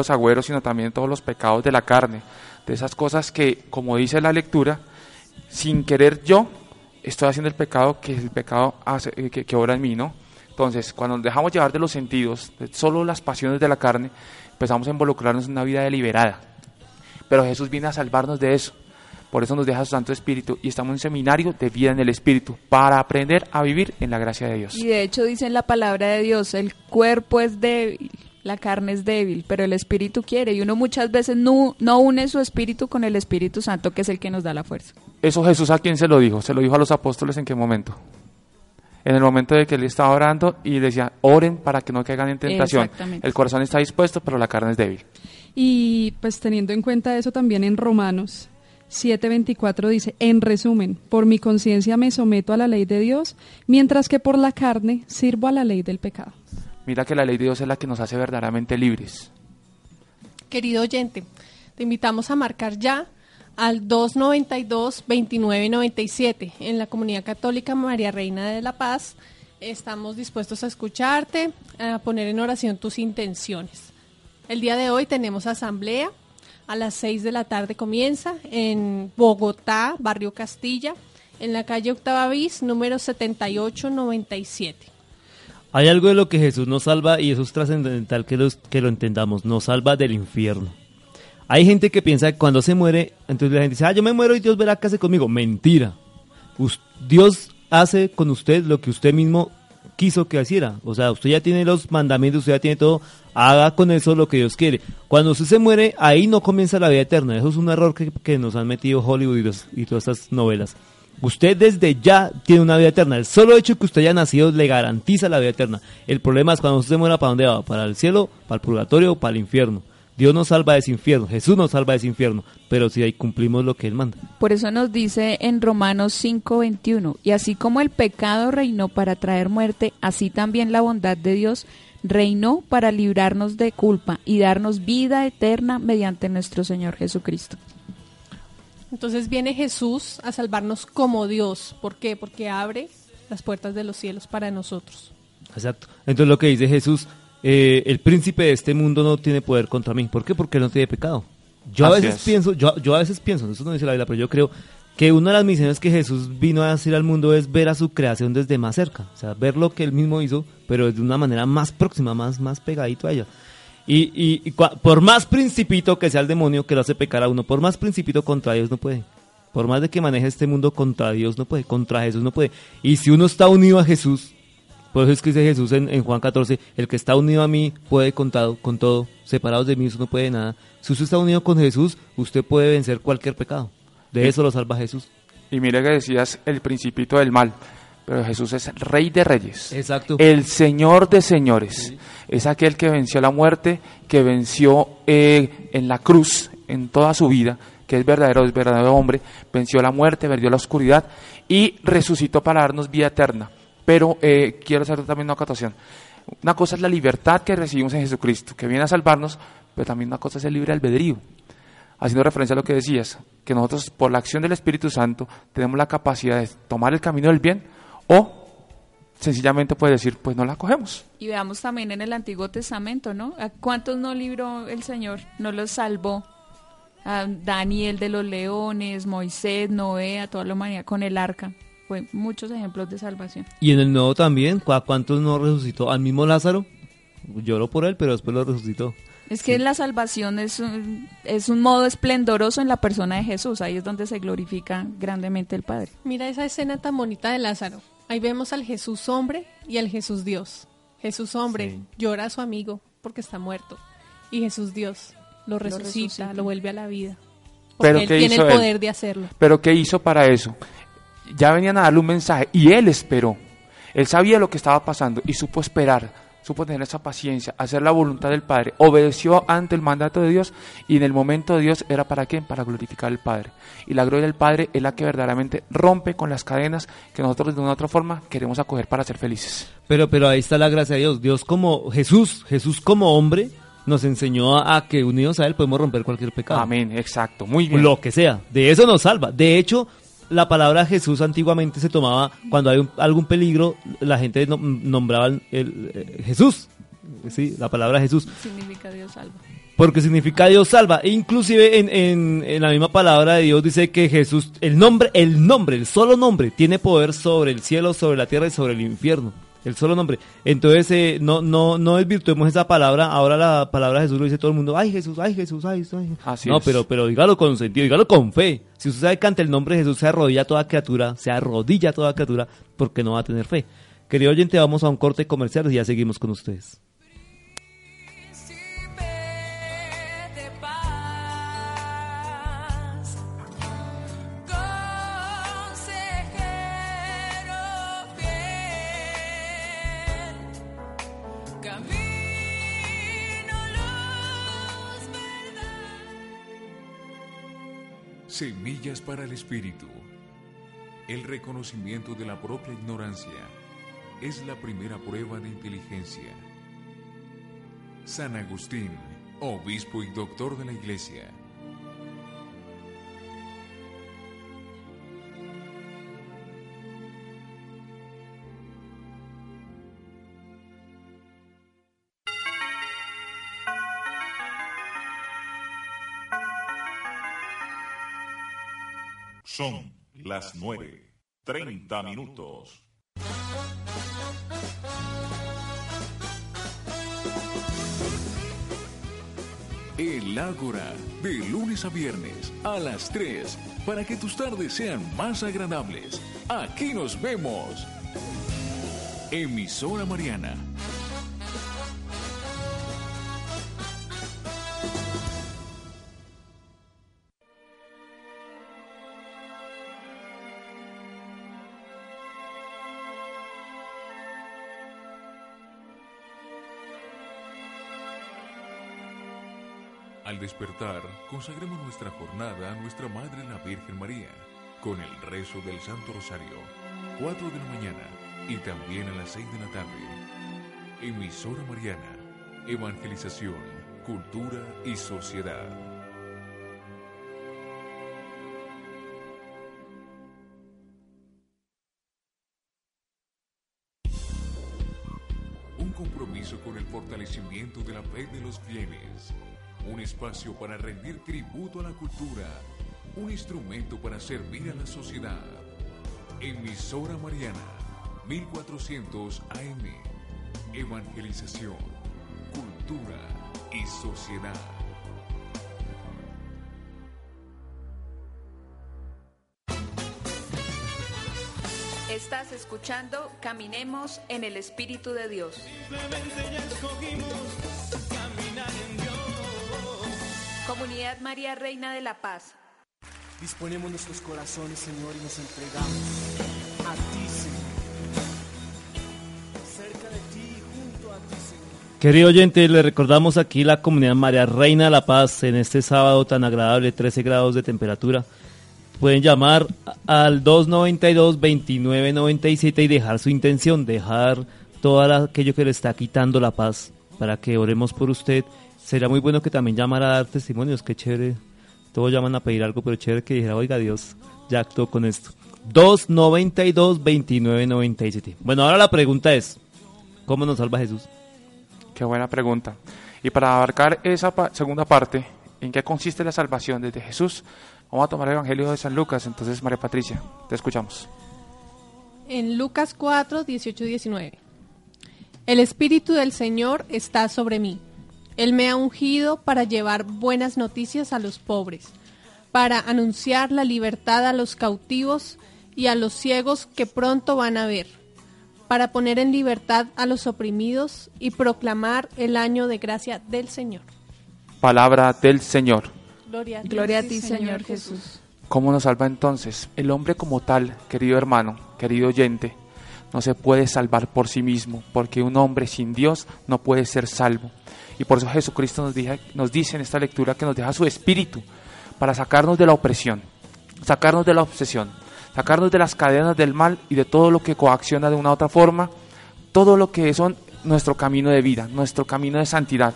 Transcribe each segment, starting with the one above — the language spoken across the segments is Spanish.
Los agüeros, sino también todos los pecados de la carne, de esas cosas que, como dice la lectura, sin querer yo estoy haciendo el pecado que el pecado hace, eh, que, que obra en mí, ¿no? Entonces, cuando nos dejamos llevar de los sentidos, de solo las pasiones de la carne, empezamos a involucrarnos en una vida deliberada. Pero Jesús viene a salvarnos de eso. Por eso nos deja su Santo Espíritu y estamos en un seminario de vida en el Espíritu para aprender a vivir en la gracia de Dios. Y de hecho dice en la palabra de Dios, el cuerpo es débil, la carne es débil, pero el Espíritu quiere. Y uno muchas veces no, no une su Espíritu con el Espíritu Santo, que es el que nos da la fuerza. Eso Jesús a quién se lo dijo? Se lo dijo a los apóstoles en qué momento? En el momento de que él estaba orando y decía, oren para que no caigan en tentación. Exactamente. El corazón está dispuesto, pero la carne es débil. Y pues teniendo en cuenta eso también en Romanos 7:24 dice, en resumen, por mi conciencia me someto a la ley de Dios, mientras que por la carne sirvo a la ley del pecado. Mira que la ley de Dios es la que nos hace verdaderamente libres. Querido oyente, te invitamos a marcar ya al 292-2997 en la Comunidad Católica María Reina de la Paz. Estamos dispuestos a escucharte, a poner en oración tus intenciones. El día de hoy tenemos asamblea. A las 6 de la tarde comienza en Bogotá, Barrio Castilla, en la calle Octava Bis, número 7897. Hay algo de lo que Jesús nos salva y eso es trascendental que, que lo entendamos, nos salva del infierno. Hay gente que piensa que cuando se muere, entonces la gente dice, ah, yo me muero y Dios verá qué hace conmigo. Mentira. Dios hace con usted lo que usted mismo quiso que hiciera. O sea, usted ya tiene los mandamientos, usted ya tiene todo, haga con eso lo que Dios quiere. Cuando usted se muere, ahí no comienza la vida eterna. Eso es un error que, que nos han metido Hollywood y, los- y todas estas novelas. Usted desde ya tiene una vida eterna. El solo hecho que usted haya nacido le garantiza la vida eterna. El problema es cuando usted muera, ¿para dónde va? ¿Para el cielo, para el purgatorio o para el infierno? Dios nos salva de ese infierno, Jesús nos salva de ese infierno, pero si ahí cumplimos lo que Él manda. Por eso nos dice en Romanos 5:21, y así como el pecado reinó para traer muerte, así también la bondad de Dios reinó para librarnos de culpa y darnos vida eterna mediante nuestro Señor Jesucristo. Entonces viene Jesús a salvarnos como Dios. ¿Por qué? Porque abre las puertas de los cielos para nosotros. Exacto. Entonces lo que dice Jesús, eh, el príncipe de este mundo no tiene poder contra mí. ¿Por qué? Porque él no tiene pecado. Yo a veces es. pienso, yo, yo a veces pienso, eso no dice la Biblia, pero yo creo que una de las misiones que Jesús vino a hacer al mundo es ver a su creación desde más cerca, o sea, ver lo que él mismo hizo, pero de una manera más próxima, más, más pegadito a ella. Y, y- y cua- por más principito que sea el demonio que lo hace pecar a uno, por más principito contra Dios no puede. Por más de que maneje este mundo contra Dios no puede, contra Jesús no puede. Y si uno está unido a Jesús, por eso es que dice Jesús en, en Juan 14, el que está unido a mí puede con todo, con todo, separados de mí eso no puede nada. Si usted está unido con Jesús, usted puede vencer cualquier pecado. De eso lo salva Jesús. Y mira que decías el principito del mal, pero Jesús es rey de reyes. Exacto. El señor de señores. Es aquel que venció la muerte, que venció eh, en la cruz, en toda su vida, que es verdadero, es verdadero hombre, venció la muerte, perdió la oscuridad y resucitó para darnos vida eterna. Pero eh, quiero hacer también una acotación. Una cosa es la libertad que recibimos en Jesucristo, que viene a salvarnos, pero también una cosa es el libre albedrío haciendo referencia a lo que decías, que nosotros por la acción del Espíritu Santo tenemos la capacidad de tomar el camino del bien o sencillamente puede decir, pues no la cogemos. Y veamos también en el Antiguo Testamento, ¿no? ¿A cuántos no libró el Señor? No los salvó. A Daniel de los leones, Moisés, Noé, a toda la humanidad con el arca. Fue muchos ejemplos de salvación. Y en el Nuevo también, ¿cu- ¿a cuántos no resucitó? Al mismo Lázaro, lloró por él, pero después lo resucitó. Es que la salvación es un, es un modo esplendoroso en la persona de Jesús. Ahí es donde se glorifica grandemente el Padre. Mira esa escena tan bonita de Lázaro. Ahí vemos al Jesús hombre y al Jesús Dios. Jesús hombre Sí. llora a su amigo porque está muerto. Y Jesús Dios lo resucita, lo, resucita. vuelve a la vida. Porque Pero él ¿qué tiene hizo el él? poder de hacerlo. Pero ¿qué hizo para eso? Ya venían a darle un mensaje y él esperó. Él sabía lo que estaba pasando y supo esperar supo tener esa paciencia, hacer la voluntad del Padre, obedeció ante el mandato de Dios y en el momento de Dios era para qué? Para glorificar al Padre. Y la gloria del Padre es la que verdaderamente rompe con las cadenas que nosotros de una u otra forma queremos acoger para ser felices. Pero, pero ahí está la gracia de Dios. Dios como Jesús, Jesús como hombre, nos enseñó a, a que unidos a Él podemos romper cualquier pecado. Amén, exacto, muy bien. Lo que sea. De eso nos salva. De hecho, la palabra Jesús antiguamente se tomaba cuando hay un- algún peligro, la gente no- nombraba el, el- eh, Jesús. Sí, la palabra Jesús. Significa Dios salva. Porque significa Dios salva. E inclusive en, en- en la misma palabra de Dios dice que Jesús, el nombre, el nombre, el solo nombre, tiene poder sobre el cielo, sobre la tierra y sobre el infierno. El solo nombre. Entonces, eh, no, no, no desvirtuemos esa palabra. Ahora la palabra Jesús lo dice todo el mundo. Ay, Jesús, ay, Jesús, ay, ay. Así no, es. pero, pero dígalo con sentido, dígalo con fe. Si usted sabe que ante el nombre de Jesús se arrodilla toda criatura, se arrodilla toda criatura, porque no va a tener fe. Querido oyente, vamos a un corte comercial y ya seguimos con ustedes. Semillas para el espíritu. El reconocimiento de la propia ignorancia es la primera prueba de inteligencia. San Agustín, obispo y doctor de la Iglesia. Son las nueve, treinta minutos. El Ágora, de lunes a viernes a las 3, para que tus tardes sean más agradables. Aquí nos vemos. Emisora Mariana. Despertar, consagremos nuestra jornada a nuestra Madre la Virgen María, con el rezo del Santo Rosario, 4 de la mañana y también a las 6 de la tarde. Emisora Mariana, Evangelización, Cultura y Sociedad. Un compromiso con el fortalecimiento de la fe de los fieles. Un espacio para rendir tributo a la cultura. Un instrumento para servir a la sociedad. Emisora Mariana, 1400 AM. Evangelización, cultura y sociedad. Estás escuchando Caminemos en el Espíritu de Dios. Comunidad María Reina de la Paz. Disponemos nuestros corazones, Señor, y nos entregamos a ti, Señor. Cerca de ti, junto a ti, Señor. Querido oyente, le recordamos aquí la comunidad María Reina de la Paz en este sábado tan agradable, 13 grados de temperatura. Pueden llamar al 292-2997 y dejar su intención, dejar todo aquello que le está quitando la paz para que oremos por usted. Sería muy bueno que también llamara a dar testimonios, qué chévere. Todos llaman a pedir algo, pero chévere que dijera, oiga Dios, ya actuó con esto. 292-2997. Bueno, ahora la pregunta es, ¿cómo nos salva Jesús? Qué buena pregunta. Y para abarcar esa pa- segunda parte, ¿en qué consiste la salvación desde Jesús? Vamos a tomar el Evangelio de San Lucas. Entonces, María Patricia, te escuchamos. En Lucas 4, 18 y 19. El Espíritu del Señor está sobre mí. Él me ha ungido para llevar buenas noticias a los pobres, para anunciar la libertad a los cautivos y a los ciegos que pronto van a ver, para poner en libertad a los oprimidos y proclamar el año de gracia del Señor. Palabra del Señor. Gloria a ti, Gloria a ti, Señor Jesús. ¿Cómo nos salva entonces? El hombre como tal, querido hermano, querido oyente, no se puede salvar por sí mismo, porque un hombre sin Dios no puede ser salvo. Y por eso Jesucristo nos, nos dice en esta lectura que nos deja su espíritu para sacarnos de la opresión, sacarnos de la obsesión, sacarnos de las cadenas del mal y de todo lo que coacciona de una u otra forma, todo lo que son nuestro camino de vida, nuestro camino de santidad.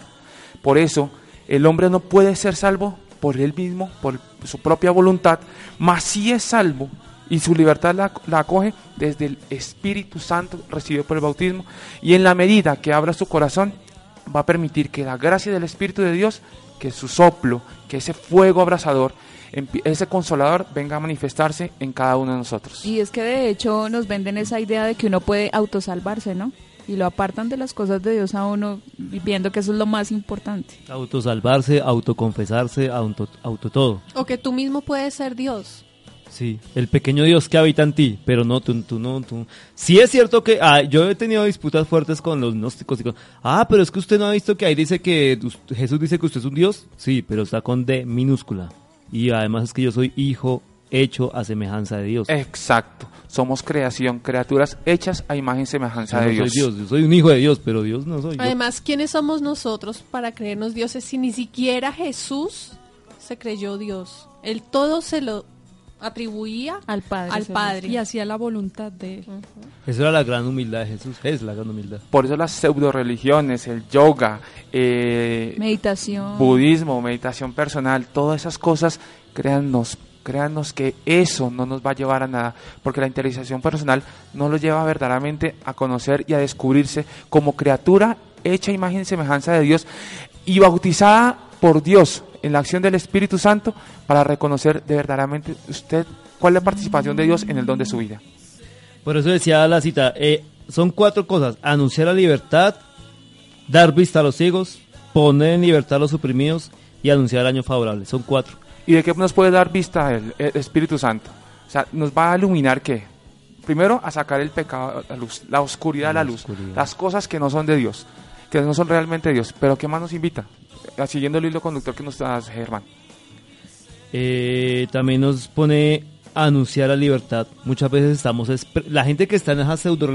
Por eso el hombre no puede ser salvo por él mismo, por su propia voluntad, mas sí es salvo y su libertad la, la acoge desde el Espíritu Santo recibido por el bautismo y en la medida que abra su corazón va a permitir que la gracia del Espíritu de Dios, que su soplo, que ese fuego abrasador, ese consolador venga a manifestarse en cada uno de nosotros. Y es que de hecho nos venden esa idea de que uno puede autosalvarse, ¿no? Y lo apartan de las cosas de Dios a uno, viendo que eso es lo más importante. Autosalvarse, autoconfesarse, auto, auto todo. O que tú mismo puedes ser Dios. Sí, el pequeño Dios que habita en ti, pero no, tú, tú no, tú. Sí es cierto que ah, yo he tenido disputas fuertes con los gnósticos y con, ah, pero es que usted no ha visto que ahí dice que us- Jesús dice que usted es un Dios. Sí, pero está con D minúscula. Y además es que yo soy hijo hecho a semejanza de Dios. Exacto. Somos creación, criaturas hechas a imagen y semejanza Yo de no Dios. soy Dios, yo soy un hijo de Dios, pero Dios no soy yo. Además, ¿quiénes somos nosotros para creernos dioses si ni siquiera Jesús se creyó Dios? Él todo se lo atribuía al Padre. Al Padre. Y hacía la voluntad de él. Esa era la gran humildad de Jesús, es la gran humildad. Por eso las pseudo religiones, el yoga, eh, Meditación. budismo, meditación personal, todas esas cosas, créannos, créannos que eso no nos va a llevar a nada, porque la interiorización personal no lo lleva verdaderamente a conocer y a descubrirse como criatura hecha imagen y semejanza de Dios y bautizada por Dios en la acción del Espíritu Santo para reconocer de verdaderamente usted cuál es la participación de Dios en el don de su vida. Por eso decía la cita, eh, son cuatro cosas, anunciar la libertad, dar vista a los ciegos, poner en libertad a los oprimidos y anunciar el año favorable, son cuatro. ¿Y de qué nos puede dar vista el, el Espíritu Santo? O sea, nos va a iluminar qué? Primero, a sacar el pecado a la luz, la oscuridad a la, luz, las cosas que no son de Dios, que no son realmente de Dios. Pero ¿qué más nos invita? Siguiendo el hilo conductor que nos da Germán. Eh, también nos pone anunciar la libertad. Muchas veces estamos, la gente que está en esas pseudo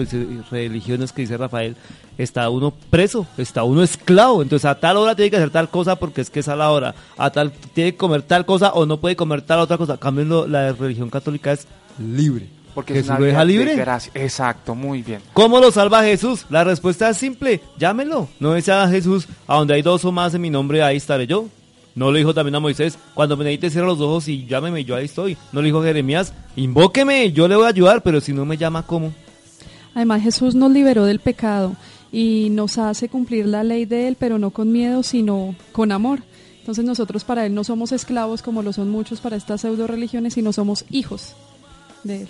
religiones que dice Rafael, está uno preso, está uno esclavo. Entonces a tal hora tiene que hacer tal cosa porque es que es a la hora. A tal tiene que comer tal cosa o no puede comer tal otra cosa. Cambio la religión católica es libre. Porque es Jesús una lo deja de libre. gracia. Exacto, muy bien. ¿Cómo lo salva Jesús? La respuesta es simple, llámelo. No dice a Jesús, a donde hay dos o más en mi nombre, ahí estaré yo. No lo dijo también a Moisés, cuando me necesite cierra los ojos y llámeme, yo ahí estoy. No le dijo a Jeremías, invóqueme, yo le voy a ayudar, pero si no me llama, ¿cómo? Además, Jesús nos liberó del pecado y nos hace cumplir la ley de Él, pero no con miedo, sino con amor. Entonces nosotros para Él no somos esclavos como lo son muchos para estas pseudo religiones, sino somos hijos de Él.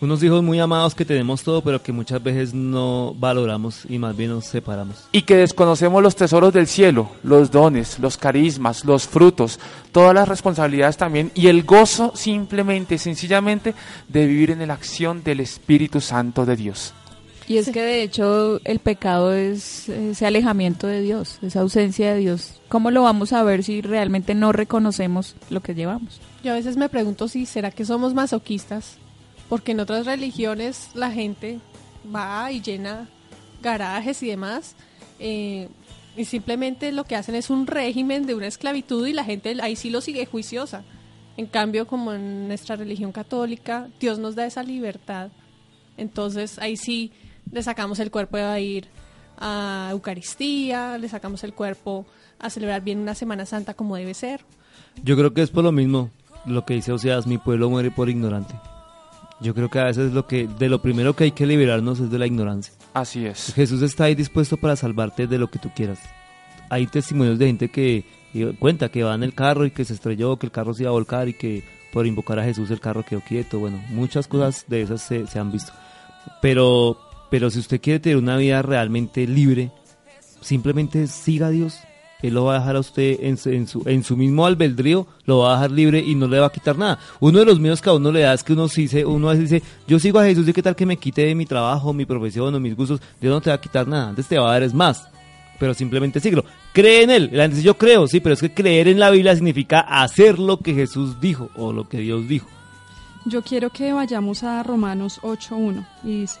Unos hijos muy amados que tenemos todo, pero que muchas veces no valoramos y más bien nos separamos. Y que desconocemos los tesoros del cielo, los dones, los carismas, los frutos, todas las responsabilidades también y el gozo simplemente, sencillamente, de vivir en la acción del Espíritu Santo de Dios. Y es que de hecho el pecado es ese alejamiento de Dios, esa ausencia de Dios. ¿Cómo lo vamos a ver si realmente no reconocemos lo que llevamos? Yo a veces me pregunto si será que somos masoquistas, porque en otras religiones la gente va y llena garajes y demás, eh, y simplemente lo que hacen es un régimen de una esclavitud y la gente ahí sí lo sigue juiciosa. En cambio, como en nuestra religión católica, Dios nos da esa libertad. Entonces ahí sí le sacamos el cuerpo a ir a Eucaristía, le sacamos el cuerpo a celebrar bien una Semana Santa como debe ser. Yo creo que es por lo mismo lo que dice Oseas, mi pueblo muere por ignorante. Yo creo que a veces lo que de lo primero que hay que liberarnos es de la ignorancia. Así es. Jesús está ahí dispuesto para salvarte de lo que tú quieras. Hay testimonios de gente que eh, cuenta que va en el carro y que se estrelló, que el carro se iba a volcar y que por invocar a Jesús el carro quedó quieto. Bueno, muchas cosas de esas se, se han visto. Pero, pero si usted quiere tener una vida realmente libre, simplemente siga a Dios. Él lo va a dejar a usted en, su- mismo albedrío, lo va a dejar libre y no le va a quitar nada. Uno de los miedos que a uno le da es que uno sí se, uno dice, yo sigo a Jesús y qué tal que me quite de mi trabajo, mi profesión o mis gustos, Dios no te va a quitar nada, antes te va a dar es más. Pero simplemente síguelo. Cree en él. La gente yo creo, sí, pero es que creer en la Biblia significa hacer lo que Jesús dijo o lo que Dios dijo. Yo quiero que vayamos a Romanos 8.1 y dice,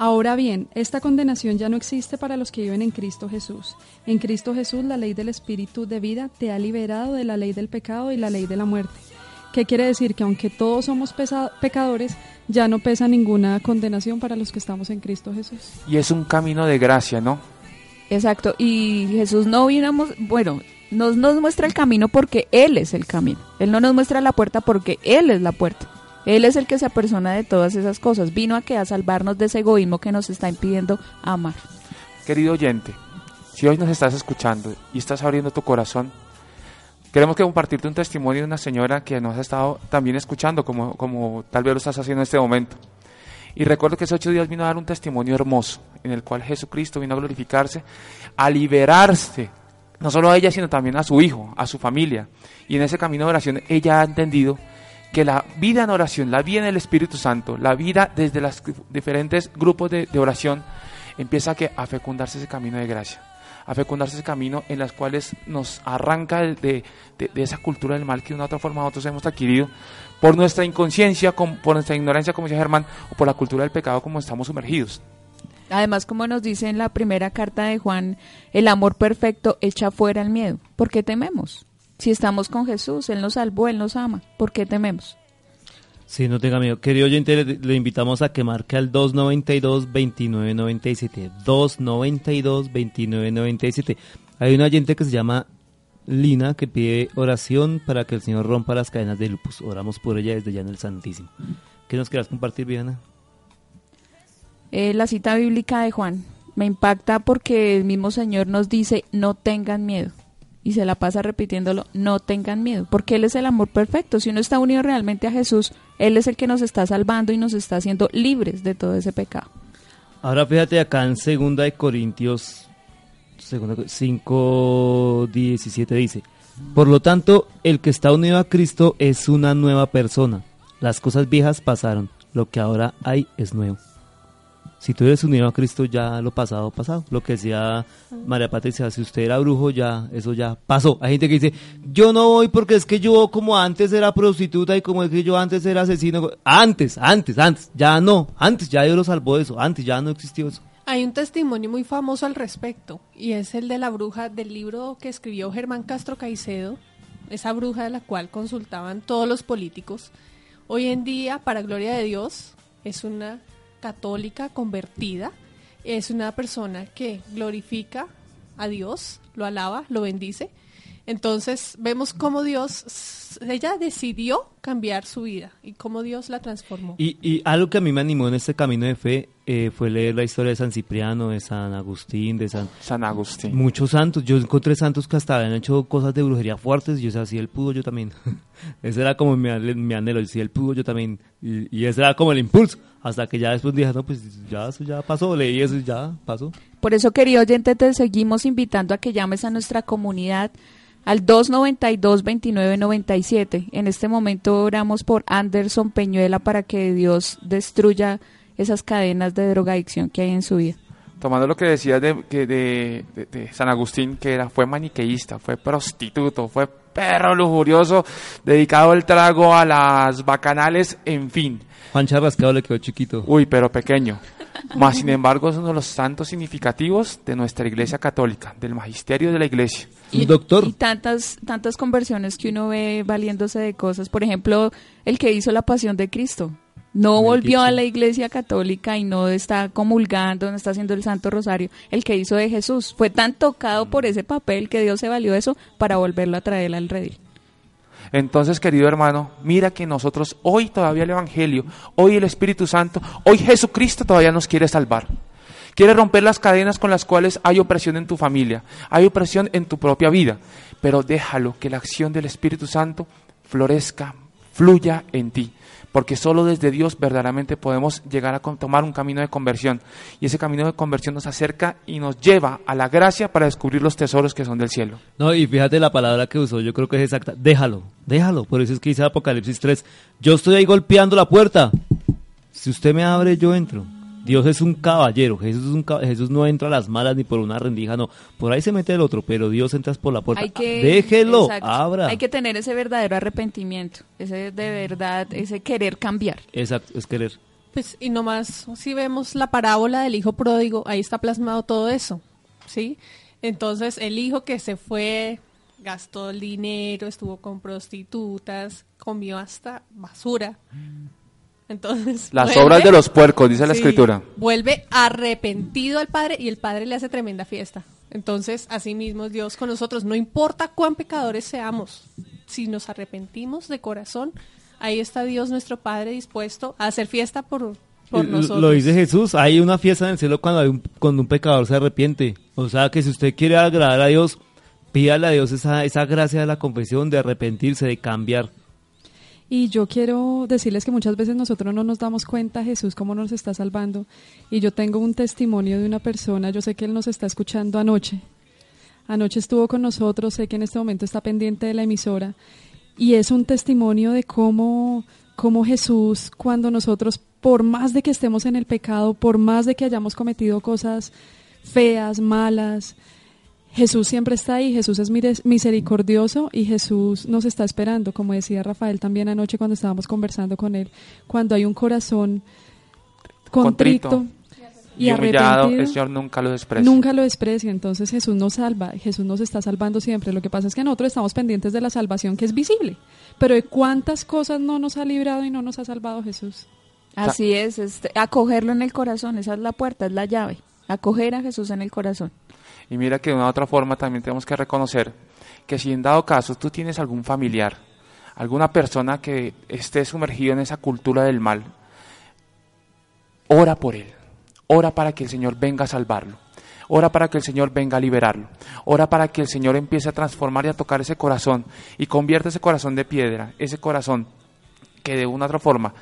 Ahora bien, esta condenación ya no existe para los que viven en Cristo Jesús. En Cristo Jesús la ley del Espíritu de vida te ha liberado de la ley del pecado y la ley de la muerte. ¿Qué quiere decir? Que aunque todos somos pecadores, ya no pesa ninguna condenación para los que estamos en Cristo Jesús. Y es un camino de gracia, ¿no? Exacto, y Jesús no vino, a mos- bueno, nos, nos muestra el camino porque Él es el camino. Él no nos muestra la puerta porque Él es la puerta. Él es el que se apersona de todas esas cosas. Vino a que a salvarnos de ese egoísmo que nos está impidiendo amar. Querido oyente, si hoy nos estás escuchando y estás abriendo tu corazón, queremos que compartirte un testimonio de una señora que nos ha estado también escuchando, como, como tal vez lo estás haciendo en este momento. Y recuerdo que esos ocho días vino a dar un testimonio hermoso, en el cual Jesucristo vino a glorificarse, a liberarse, no solo a ella, sino también a su hijo, a su familia. Y en ese camino de oración ella ha entendido que la vida en oración, la vida en el Espíritu Santo, la vida desde los diferentes grupos de, oración, empieza a, que, a fecundarse ese camino de gracia, a fecundarse ese camino en las cuales nos arranca de, de- esa cultura del mal que de una u otra forma nosotros hemos adquirido por nuestra inconsciencia, por nuestra ignorancia, como decía Germán, o por la cultura del pecado como estamos sumergidos. Además, como nos dice en la primera carta de Juan, el amor perfecto echa fuera el miedo. ¿Por qué tememos? Si estamos con Jesús, Él nos salvó, Él nos ama. ¿Por qué tememos? Sí, no tenga miedo. Querido oyente, le, le invitamos a que marque al 292-2997. 292-2997. Hay una oyente que se llama Lina que pide oración para que el Señor rompa las cadenas de lupus. Oramos por ella desde ya en el Santísimo. ¿Qué nos quieras compartir, Viviana? Eh, la cita bíblica de Juan me impacta porque el mismo Señor nos dice, no tengan miedo. Y se la pasa repitiéndolo, no tengan miedo, porque Él es el amor perfecto. Si uno está unido realmente a Jesús, Él es el que nos está salvando y nos está haciendo libres de todo ese pecado. Ahora fíjate acá en segunda de Corintios segunda de- 5, 17 dice, por lo tanto, el que está unido a Cristo es una nueva persona. Las cosas viejas pasaron, lo que ahora hay es nuevo. Si tú eres unido a Cristo, ya lo pasado, pasado. Lo que decía María Patricia, si usted era brujo, ya, eso ya pasó. Hay gente que dice, yo no voy porque es que yo como antes era prostituta y como es que yo antes era asesino. Antes, antes, antes, ya no. Antes ya Dios lo salvó de eso. Antes ya no existió eso. Hay un testimonio muy famoso al respecto y es el de la bruja del libro que escribió Germán Castro Caicedo, esa bruja de la cual consultaban todos los políticos. Hoy en día, para gloria de Dios, es una católica convertida, es una persona que glorifica a Dios, lo alaba, lo bendice. Entonces vemos cómo Dios, ella decidió cambiar su vida y cómo Dios la transformó. Y, y algo que a mí me animó en este camino de fe eh, fue leer la historia de San Cipriano, de San Agustín, de San... San Agustín. Muchos santos. Yo encontré santos que hasta habían hecho cosas de brujería fuertes y yo decía, si él pudo, yo también. ese era como mi, mi anhelo, si él pudo, yo también. Y, y ese era como el impulso. Hasta que ya después dije, no, pues ya eso ya pasó, leí eso y ya pasó. Por eso, querido oyente, te seguimos invitando a que llames a nuestra comunidad al 292-2997. En este momento oramos por Anderson Peñuela para que Dios destruya esas cadenas de drogadicción que hay en su vida. Tomando lo que decías de, de- de San Agustín, que era, fue maniqueísta, fue prostituto, fue perro lujurioso, dedicado al trago, a las bacanales, en fin. Juan Charrascado le quedó chiquito. Uy, pero pequeño. Más sin embargo, es uno de los santos significativos de nuestra iglesia católica, del magisterio de la iglesia. Y, y tantas, tantas conversiones que uno ve valiéndose de cosas. Por ejemplo, el que hizo la pasión de Cristo. No volvió a la iglesia católica y no está comulgando, no está haciendo el Santo Rosario. El que hizo de Jesús fue tan tocado por ese papel que Dios se valió de eso para volverlo a traer al redil. Entonces, querido hermano, mira que nosotros hoy todavía el Evangelio, hoy el Espíritu Santo, hoy Jesucristo todavía nos quiere salvar. Quiere romper las cadenas con las cuales hay opresión en tu familia, hay opresión en tu propia vida, pero déjalo que la acción del Espíritu Santo florezca, fluya en ti, porque solo desde Dios verdaderamente podemos llegar a tomar un camino de conversión, y ese camino de conversión nos acerca y nos lleva a la gracia para descubrir los tesoros que son del cielo. No, y fíjate la palabra que usó, yo creo que es exacta. Déjalo, déjalo. Por eso es que dice Apocalipsis 3, yo estoy ahí golpeando la puerta. Si usted me abre, yo entro. Dios es un caballero, Jesús, es un cab- Jesús no entra a las malas ni por una rendija, no. Por ahí se mete el otro, pero Dios entra por la puerta. Hay que, Déjelo, exacto. abra. Hay que tener ese verdadero arrepentimiento, ese de verdad, ese querer cambiar. Exacto, es querer. Pues, y nomás, si vemos la parábola del hijo pródigo, ahí está plasmado todo eso, ¿sí? Entonces, el hijo que se fue, gastó el dinero, estuvo con prostitutas, comió hasta basura. Entonces, Las vuelve- obras de los puercos, dice la escritura. Vuelve arrepentido al padre y el padre le hace tremenda fiesta. Entonces, así mismo es Dios con nosotros. No importa cuán pecadores seamos, si nos arrepentimos de corazón, ahí está Dios nuestro Padre dispuesto a hacer fiesta por, por nosotros. Lo dice Jesús, hay una fiesta en el cielo cuando, hay un, cuando un pecador se arrepiente. O sea que si usted quiere agradar a Dios, pídale a Dios esa, esa gracia de la confesión, de arrepentirse, de cambiar. Y yo quiero decirles que muchas veces nosotros no nos damos cuenta Jesús cómo nos está salvando. Y yo tengo un testimonio de una persona, yo sé que él nos está escuchando anoche. Anoche estuvo con nosotros, sé que en este momento está pendiente de la emisora. Y es un testimonio de cómo, cómo Jesús, cuando nosotros, por más de que estemos en el pecado, por más de que hayamos cometido cosas feas, malas, Jesús siempre está ahí, Jesús es misericordioso y Jesús nos está esperando, como decía Rafael también anoche cuando estábamos conversando con él, cuando hay un corazón contrito, Contrito y, y humillado, arrepentido, el Señor nunca lo desprecia. nunca lo desprecia, entonces Jesús nos salva, Jesús nos está salvando siempre, lo que pasa es que nosotros estamos pendientes de la salvación que es visible, pero de cuántas cosas no nos ha librado y no nos ha salvado Jesús. Así es, este, acogerlo en el corazón, esa es la puerta, es la llave. Acoger a Jesús en el corazón. Y mira que de una u otra forma también tenemos que reconocer que si en dado caso tú tienes algún familiar, alguna persona que esté sumergido en esa cultura del mal, ora por él, ora para que el Señor venga a salvarlo, ora para que el Señor venga a liberarlo, ora para que el Señor empiece a transformar y a tocar ese corazón y convierta ese corazón de piedra, ese corazón que de una u otra forma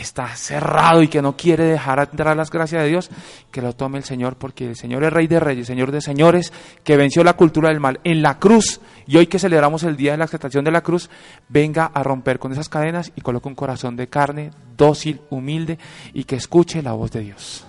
está cerrado y que no quiere dejar entrar las gracias de Dios, que lo tome el Señor, porque el Señor es Rey de Reyes, Señor de Señores, que venció la cultura del mal en la cruz, y hoy que celebramos el día de la aceptación de la cruz, venga a romper con esas cadenas y coloque un corazón de carne, dócil, humilde, y que escuche la voz de Dios.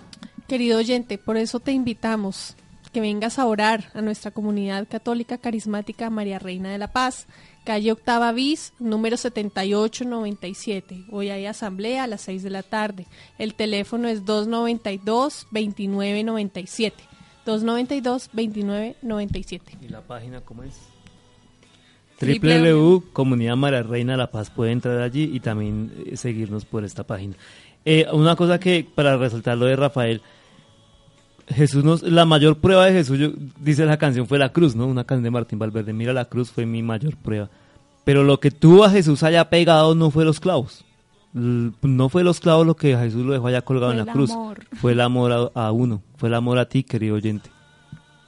Querido oyente, por eso te invitamos que vengas a orar a nuestra comunidad católica carismática María Reina de la Paz, calle Octava Bis, número 7897. Hoy hay asamblea a las 6 de la tarde. El teléfono es 292-2997. 292-2997. ¿Y la página cómo es? Triple www.comunidad María Reina de la Paz. Puede entrar allí y también eh, seguirnos por esta página. Eh, una cosa que, para resaltar lo de Rafael, Jesús nos, la mayor prueba de Jesús, yo- dice la canción, fue la cruz, ¿no? Una canción de Martín Valverde. Mira, la cruz fue mi mayor prueba. Pero lo que tuvo a Jesús allá pegado no fue los clavos. No fue los clavos lo que a Jesús lo dejó allá colgado Fue en la cruz. amor. Fue el amor a, a uno. Fue el amor a ti, querido oyente.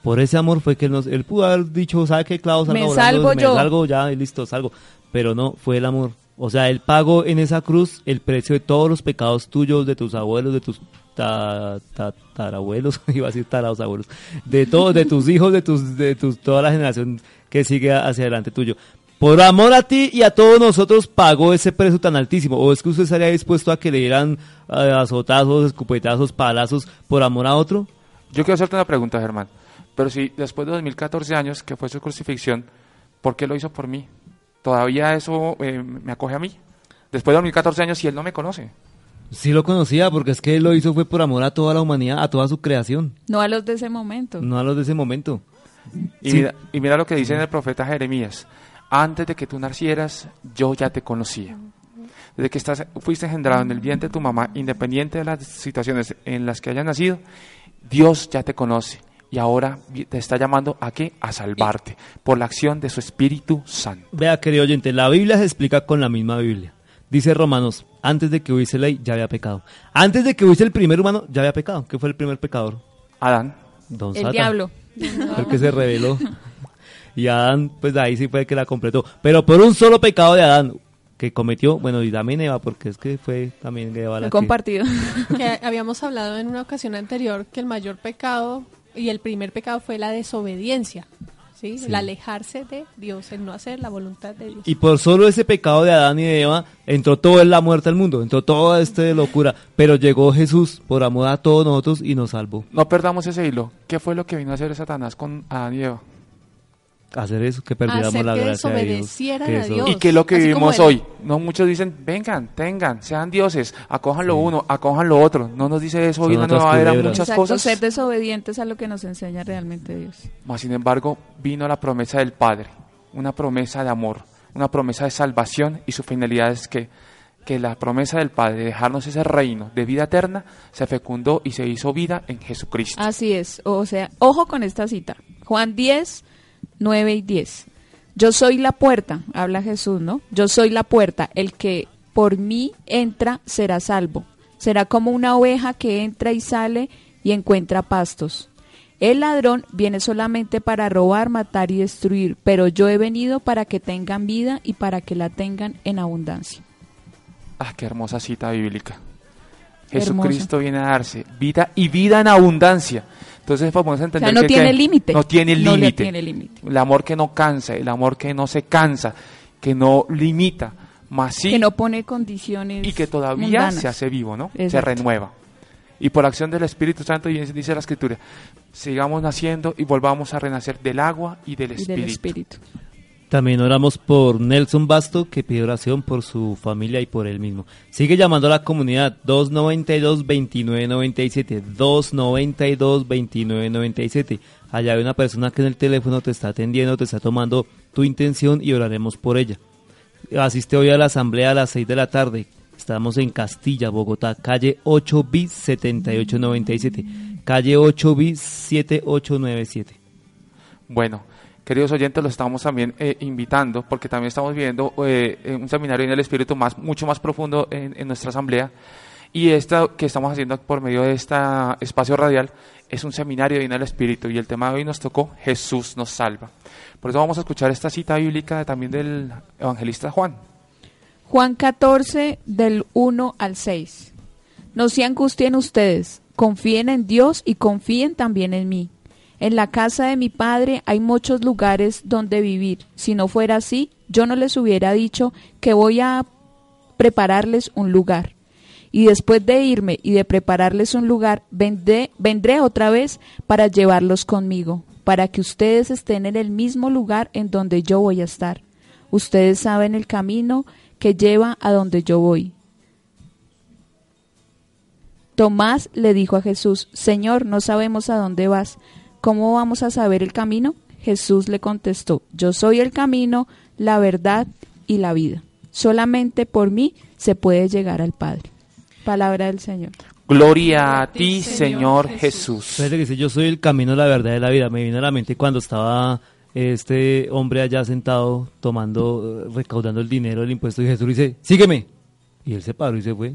Por ese amor fue que él nos, él pudo haber dicho, ¿sabe qué clavos Me salga volando? salvo Me yo. salgo ya y listo, salgo. Pero no, fue el amor. O sea, él pagó en esa cruz el precio de todos los pecados tuyos, de tus abuelos, de tus ta- ta- tarabuelos, iba a decir tarados abuelos, de todos, de tus hijos, de tus, de tus, toda la generación que sigue hacia adelante tuyo. Por amor a ti y a todos nosotros pagó ese precio tan altísimo. ¿O es que usted estaría dispuesto a que le dieran eh, azotazos, escupetazos, palazos por amor a otro? Yo quiero hacerte una pregunta, Germán. Pero si después de 2014 años, que fue su crucifixión, ¿por qué lo hizo por mí? ¿Todavía eso eh, me acoge a mí? Después de 2014 años, si él no me conoce. Sí lo conocía, porque es que él lo hizo fue por amor a toda la humanidad, a toda su creación, No a los de ese momento. no a los de ese momento. Y, Sí. mira, y mira lo que dice en el profeta Jeremías. Antes de que tú nacieras, yo ya te conocía. Desde que estás, fuiste engendrado en el vientre de tu mamá, independiente de las situaciones en las que hayas nacido, Dios ya te conoce. Y ahora te está llamando a qué? A salvarte por la acción de su Espíritu Santo. Vea, querido oyente, la Biblia se explica con la misma Biblia. Dice Romanos, antes de que hubiese ley, ya había pecado. Antes de que hubiese el primer humano, ya había pecado. ¿Qué fue el primer pecador? Adán. Don El Satan. diablo. El que se reveló. Y Adán, pues ahí sí fue el que la completó. Pero por un solo pecado de Adán que cometió, bueno, y también Eva, porque es que fue también Eva la que- compartido. que habíamos hablado en una ocasión anterior que el mayor pecado y el primer pecado fue la desobediencia, ¿sí? Sí. El alejarse de Dios, el no hacer la voluntad de Dios. Y por solo ese pecado de Adán y de Eva, entró toda la muerte al mundo, entró toda esta locura. Pero llegó Jesús por amor a todos nosotros y nos salvó. No perdamos ese hilo. ¿Qué fue lo que vino a hacer Satanás con Adán y Eva? Hacer eso, que perdiéramos Hacer la que gracia de Dios. que a Dios. Y que es lo que Así vivimos hoy. No muchos dicen, vengan, tengan, sean dioses, acojan lo uno, acojan lo otro. No nos dice eso hoy en Son la nueva era muchas Exacto, cosas. ser desobedientes a lo que nos enseña realmente Dios. Mas sin embargo, vino la promesa del Padre, una promesa de amor, una promesa de salvación y su finalidad es que, que la promesa del Padre de dejarnos ese reino de vida eterna se fecundó y se hizo vida en Jesucristo. Así es, o sea, ojo con esta cita. Juan 10, 9 y 10. Yo soy la puerta, habla Jesús, ¿no? Yo soy la puerta, el que por mí entra será salvo. Será como una oveja que entra y sale y encuentra pastos. El ladrón viene solamente para robar, matar y destruir, pero yo he venido para que tengan vida y para que la tengan en abundancia. Ah, qué hermosa cita bíblica. Jesucristo viene a darse vida y vida en abundancia. Entonces podemos entender no que tiene ¿qué? límite. No tiene No límite. tiene límite. El amor que no cansa, el amor que no se cansa, que no limita, más sí Que no pone condiciones y que todavía mundanas. se hace vivo, ¿no? Se renueva. Y por acción del Espíritu Santo, y dice la Escritura, sigamos naciendo y volvamos a renacer del agua y del Y Espíritu. del espíritu. También oramos por Nelson Basto, que pide oración por su familia y por él mismo. Sigue llamando a la comunidad 292-2997, 292-2997. Allá hay una persona que en el teléfono te está atendiendo, te está tomando tu intención y oraremos por ella. Asiste hoy a la asamblea a las 6 de la tarde. Estamos en Castilla, Bogotá, calle 8 bis 7897, calle 8 bis 7897. Bueno, queridos oyentes, los estamos también eh, invitando porque también estamos viendo eh, eh, un seminario en el Espíritu más, mucho más profundo en, en nuestra asamblea. Y esta que estamos haciendo por medio de este espacio radial es un seminario en el Espíritu y el tema de hoy nos tocó Jesús nos salva. Por eso vamos a escuchar esta cita bíblica también del evangelista Juan. Juan 14 del 1 al 6. No se angustien ustedes, confíen en Dios y confíen también en mí. En la casa de mi padre hay muchos lugares donde vivir. Si no fuera así, yo no les hubiera dicho que voy a prepararles un lugar. Y después de irme y de prepararles un lugar, vendré, vendré otra vez para llevarlos conmigo, para que ustedes estén en el mismo lugar en donde yo voy a estar. Ustedes saben el camino que lleva a donde yo voy. Tomás le dijo a Jesús, Señor, no sabemos a dónde vas. ¿Cómo vamos a saber el camino? Jesús le contestó, Yo soy el camino, la verdad y la vida. Solamente por mí se puede llegar al Padre. Palabra del Señor. Gloria a ti, Señor Jesús. Dice, yo soy el camino, la verdad y la vida. Me vino a la mente cuando estaba este hombre allá sentado tomando, eh, recaudando el dinero del impuesto y Jesús le dice, sígueme. Y él se paró y se fue.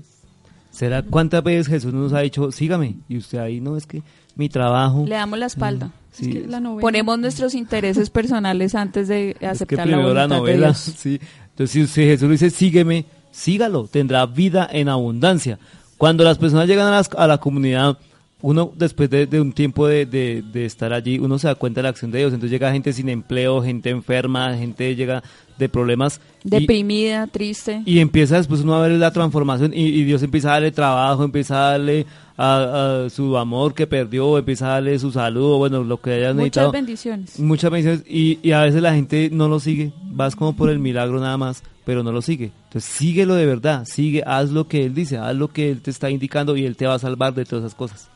¿Será cuántas veces Jesús nos ha dicho, sígame? Y usted ahí, no, es que mi trabajo... Le damos la espalda. Sí. Es que la novela- Ponemos nuestros intereses personales antes de Es que aceptar la primero la de novela, Dios. sí. Entonces, si Jesús le dice, sígueme, sígalo, tendrá vida en abundancia. Cuando las personas llegan a, las- a la comunidad, uno después de, de un tiempo de, de- de estar allí, uno se da cuenta de la acción de Dios. Entonces llega gente sin empleo, gente enferma, gente llega de problemas. y- Deprimida, triste. y empieza después uno a ver la transformación y, y Dios empieza a darle trabajo, empieza a darle a, a su amor que perdió, empieza a darle su salud, o bueno, lo que haya Muchas necesitado. bendiciones. Muchas bendiciones y, y a veces la gente no lo sigue, vas como por el milagro nada más, pero no lo sigue. Entonces síguelo de verdad, sigue, haz lo que Él dice, haz lo que Él te está indicando y Él te va a salvar de todas esas cosas.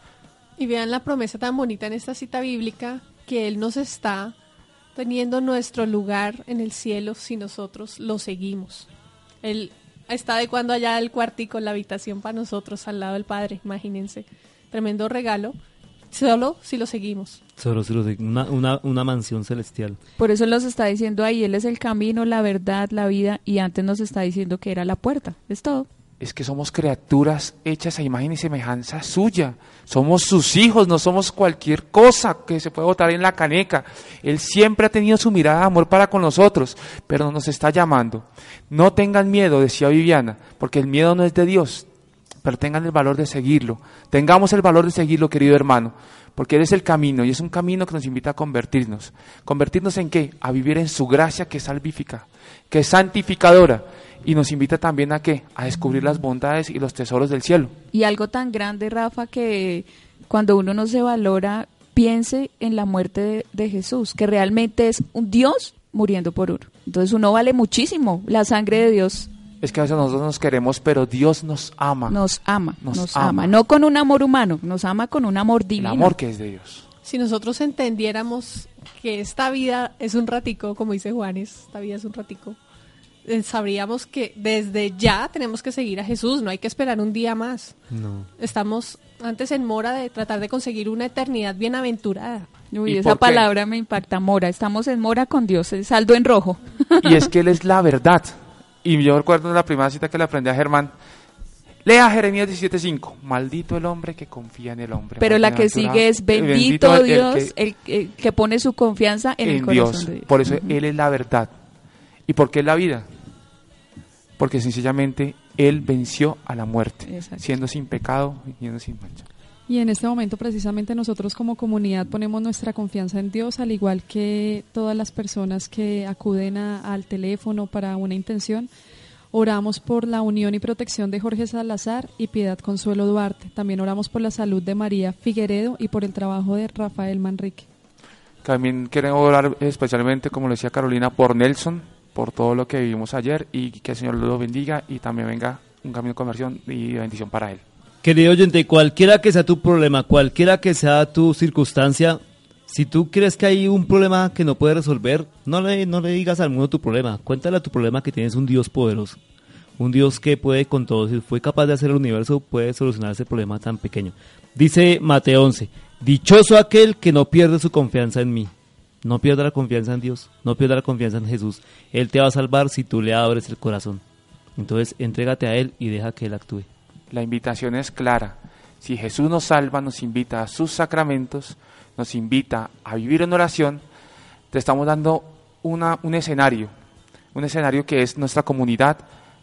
Y vean la promesa tan bonita en esta cita bíblica que Él nos está teniendo nuestro lugar en el cielo si nosotros lo seguimos. Él está adecuando allá el cuartico, la habitación para nosotros al lado del Padre, imagínense. Tremendo regalo, solo si lo seguimos. Solo se lo digo, una, una, una mansión celestial. Por eso nos está diciendo ahí, Él es el camino, la verdad, la vida, y antes nos está diciendo que era la puerta. Es todo. Es que somos criaturas hechas a imagen y semejanza suya. Somos sus hijos, no somos cualquier cosa que se puede botar en la caneca. Él siempre ha tenido su mirada de amor para con nosotros, pero nos está llamando. No tengan miedo, decía Viviana, porque el miedo no es de Dios, pero tengan el valor de seguirlo. Tengamos el valor de seguirlo, querido hermano, porque Él es el camino y es un camino que nos invita a convertirnos. ¿Convertirnos en qué? A vivir en su gracia que es salvífica, que es santificadora y nos invita también a qué? A descubrir las bondades y los tesoros del cielo. Y algo tan grande, Rafa, que cuando uno no se valora, piense en la muerte de, de Jesús, que realmente es un Dios muriendo por uno. Entonces uno vale muchísimo, la sangre de Dios Es que a veces nosotros nos queremos, pero Dios nos ama. nos ama, Nos nos, ama. ama. no con un amor humano, nos ama con un amor El divino. amor que es de Dios. Si nosotros entendiéramos que esta vida es un ratico, como dice Juanes, esta vida es un ratico, sabríamos que desde ya tenemos que seguir a Jesús, no hay que esperar un día más. No. Estamos antes en mora de tratar de conseguir una eternidad bienaventurada. Uy, ¿Y esa palabra me impacta, Mora. Estamos en Mora con Dios, el saldo en rojo. Y es que Él es la verdad. Y yo recuerdo la primera cita que le aprendí a Germán. Lea Jeremías 17.5. Maldito el hombre que confía en el hombre. Pero la que sigue es eh, bendito, el Dios, que- el, que- que pone su confianza en, el corazón Dios. de Dios. Por eso. Él es la verdad. ¿Y por qué la vida? Porque sencillamente Él venció a la muerte, Exacto. siendo sin pecado y siendo sin mancha. Y en este momento precisamente nosotros como comunidad ponemos nuestra confianza en Dios, al igual que todas las personas que acuden a- al teléfono para una intención. Oramos por la unión y protección de Jorge Salazar y Piedad Consuelo Duarte. También oramos por la salud de María Figueredo y por el trabajo de Rafael Manrique. También queremos orar especialmente, como lo decía Carolina, por Nelson, por todo lo que vivimos ayer y que el Señor lo bendiga y también venga un camino de conversión y bendición para él. Querido oyente, cualquiera que sea tu problema, cualquiera que sea tu circunstancia, si tú crees que hay un problema que no puedes resolver, no le, no le digas al mundo tu problema. Cuéntale a tu problema que tienes un Dios poderoso. Un Dios que puede con todo. Si fue capaz de hacer el universo, puede solucionar ese problema tan pequeño. Dice Mateo 11, dichoso aquel que no pierde su confianza en mí. No pierda la confianza en Dios, no pierda la confianza en Jesús. Él te va a salvar si tú le abres el corazón. Entonces, entrégate a Él y deja que Él actúe. La invitación es clara. Si Jesús nos salva, nos invita a sus sacramentos, nos invita a vivir en oración, te estamos dando una, un escenario, un escenario que es nuestra comunidad,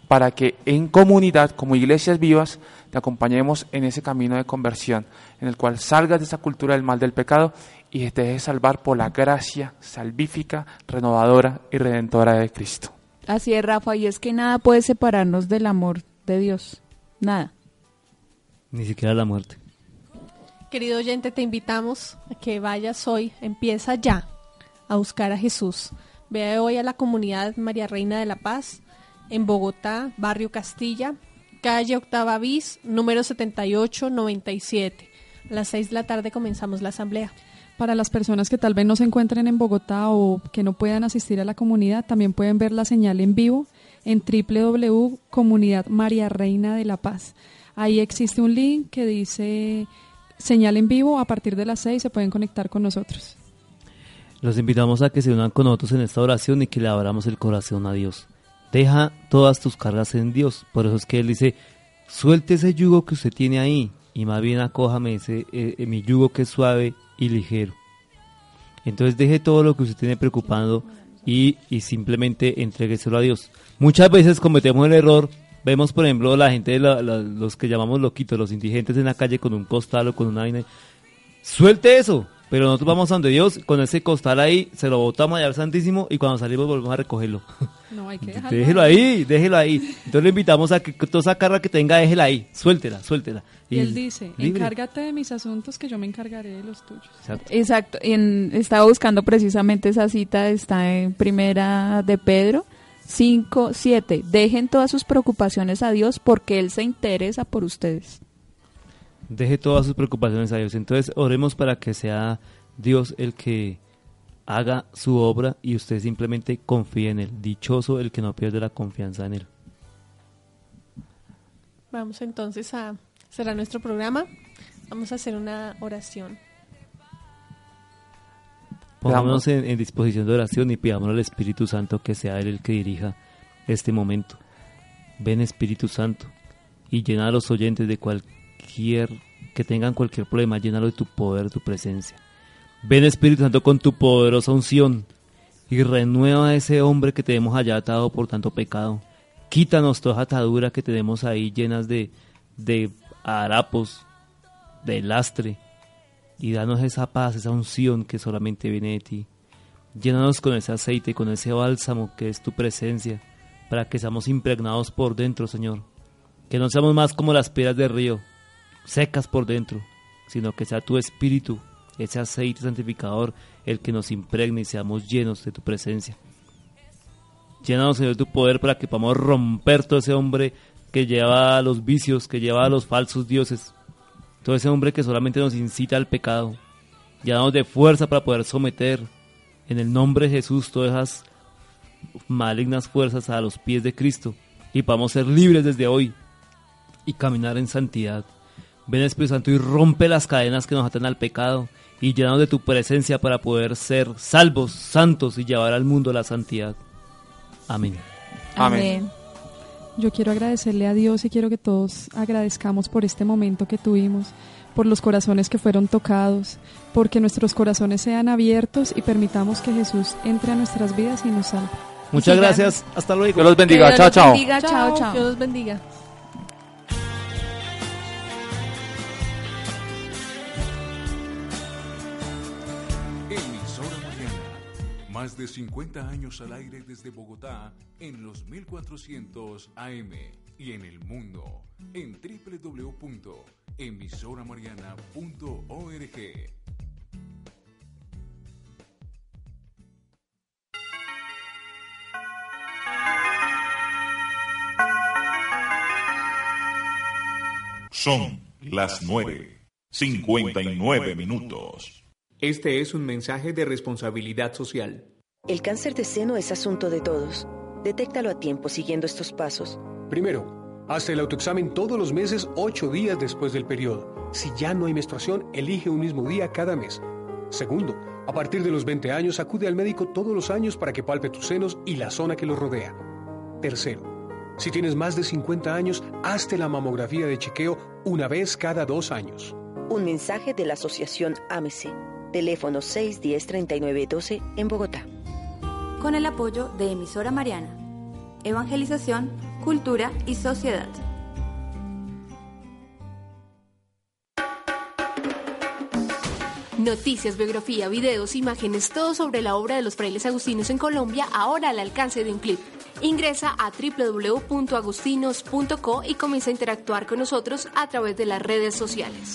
para que en comunidad, como iglesias vivas, te acompañemos en ese camino de conversión, en el cual salgas de esa cultura del mal del pecado y te dejes salvar por la gracia salvífica, renovadora y redentora de Cristo. Así es, Rafa, y es que nada puede separarnos del amor de Dios. Nada. Ni siquiera la muerte. Querido oyente, te invitamos a que vayas hoy, empieza ya a buscar a Jesús. Ve hoy a la comunidad María Reina de la Paz en Bogotá, barrio Castilla, calle Octava Bis, número 7897. A las 6 de la tarde comenzamos la asamblea. Para las personas que tal vez no se encuentren en Bogotá o que no puedan asistir a la comunidad, también pueden ver la señal en vivo en www.comunidad María Reina de la Paz. Ahí existe un link que dice señal en vivo. A partir de las 6 se pueden conectar con nosotros. Los invitamos a que se unan con nosotros en esta oración y que le abramos el corazón a Dios. Deja todas tus cargas en Dios. Por eso es que Él dice, suelte ese yugo que usted tiene ahí y más bien acójame ese, eh, eh, mi yugo que es suave y ligero. Entonces deje todo lo que usted tiene preocupando y, y simplemente entrégueselo a Dios. Muchas veces cometemos el error, vemos por ejemplo la gente, la- la- los que llamamos loquitos, los indigentes en la calle con un costal o con una vaina. Suelte eso, pero nosotros vamos a donde Dios, con ese costal ahí, se lo botamos allá al Santísimo y cuando salimos volvemos a recogerlo. No, hay que dejarlo Déjelo ahí, déjelo ahí. Entonces le invitamos a que toda esa carga que tenga, déjela ahí, suéltela, suéltela. Y él dice, libre. encárgate de mis asuntos que yo me encargaré de los tuyos. Exacto. Exacto. En- estaba buscando precisamente esa cita, está en primera de Pedro 5, 7. Dejen todas sus preocupaciones a Dios porque Él se interesa por ustedes. Deje todas sus preocupaciones a Dios. Entonces oremos para que sea Dios el que haga su obra y usted simplemente confíe en Él. Dichoso el que no pierde la confianza en Él. Vamos entonces a cerrar nuestro programa. Vamos a hacer una oración. Pongámonos en, en disposición de oración y pidamos al Espíritu Santo que sea Él el que dirija este momento. Ven Espíritu Santo y llena a los oyentes de cualquier, que tengan cualquier problema, llénalo de tu poder, de tu presencia. Ven Espíritu Santo con tu poderosa unción y renueva a ese hombre que tenemos allá atado por tanto pecado. Quítanos toda atadura que tenemos ahí llenas de, de harapos, de lastre y danos esa paz, esa unción que solamente viene de ti. Llénanos con ese aceite, con ese bálsamo que es tu presencia, para que seamos impregnados por dentro, Señor. Que no seamos más como las piedras del río, secas por dentro, sino que sea tu espíritu ese aceite santificador, el que nos impregne y seamos llenos de tu presencia. Llénanos, Señor, de tu poder para que podamos romper todo ese hombre que lleva a los vicios, que lleva a los falsos dioses, todo ese hombre que solamente nos incita al pecado. Llénanos de fuerza para poder someter en el nombre de Jesús todas esas malignas fuerzas a los pies de Cristo y podamos ser libres desde hoy y caminar en santidad. Ven Espíritu Santo y rompe las cadenas que nos atan al pecado y llénanos de tu presencia para poder ser salvos, santos y llevar al mundo la santidad. Amén. Amén. Yo quiero agradecerle a Dios y quiero que todos agradezcamos por este momento que tuvimos, por los corazones que fueron tocados, porque nuestros corazones sean abiertos y permitamos que Jesús entre a nuestras vidas y nos salve. Muchas gracias. Hasta luego. Dios los bendiga. Que Chao, los chao. bendiga. Chao, chao. Dios los bendiga. Más de 50 años al aire desde Bogotá en los 1400 AM y en el mundo en www.emisoramariana.org. Son las 9, 59 minutos. Este es un mensaje de responsabilidad social. El cáncer de seno es asunto de todos. Detéctalo a tiempo siguiendo estos pasos. Primero, hazte el autoexamen todos los meses, ocho días después del periodo. Si ya no hay menstruación, elige un mismo día cada mes. Segundo, a partir de los 20 años, acude al médico todos los años para que palpe tus senos y la zona que los rodea. Tercero, si tienes más de 50 años, hazte la mamografía de chequeo una vez cada dos años. Un mensaje de la Asociación AMECE. Teléfono 610-3912 en Bogotá. con el apoyo de Emisora Mariana. Evangelización, cultura y sociedad. Noticias, biografía, videos, imágenes, todo sobre la obra de los frailes agustinos en Colombia, ahora al alcance de un clip. Ingresa a www.agustinos.co y comienza a interactuar con nosotros a través de las redes sociales.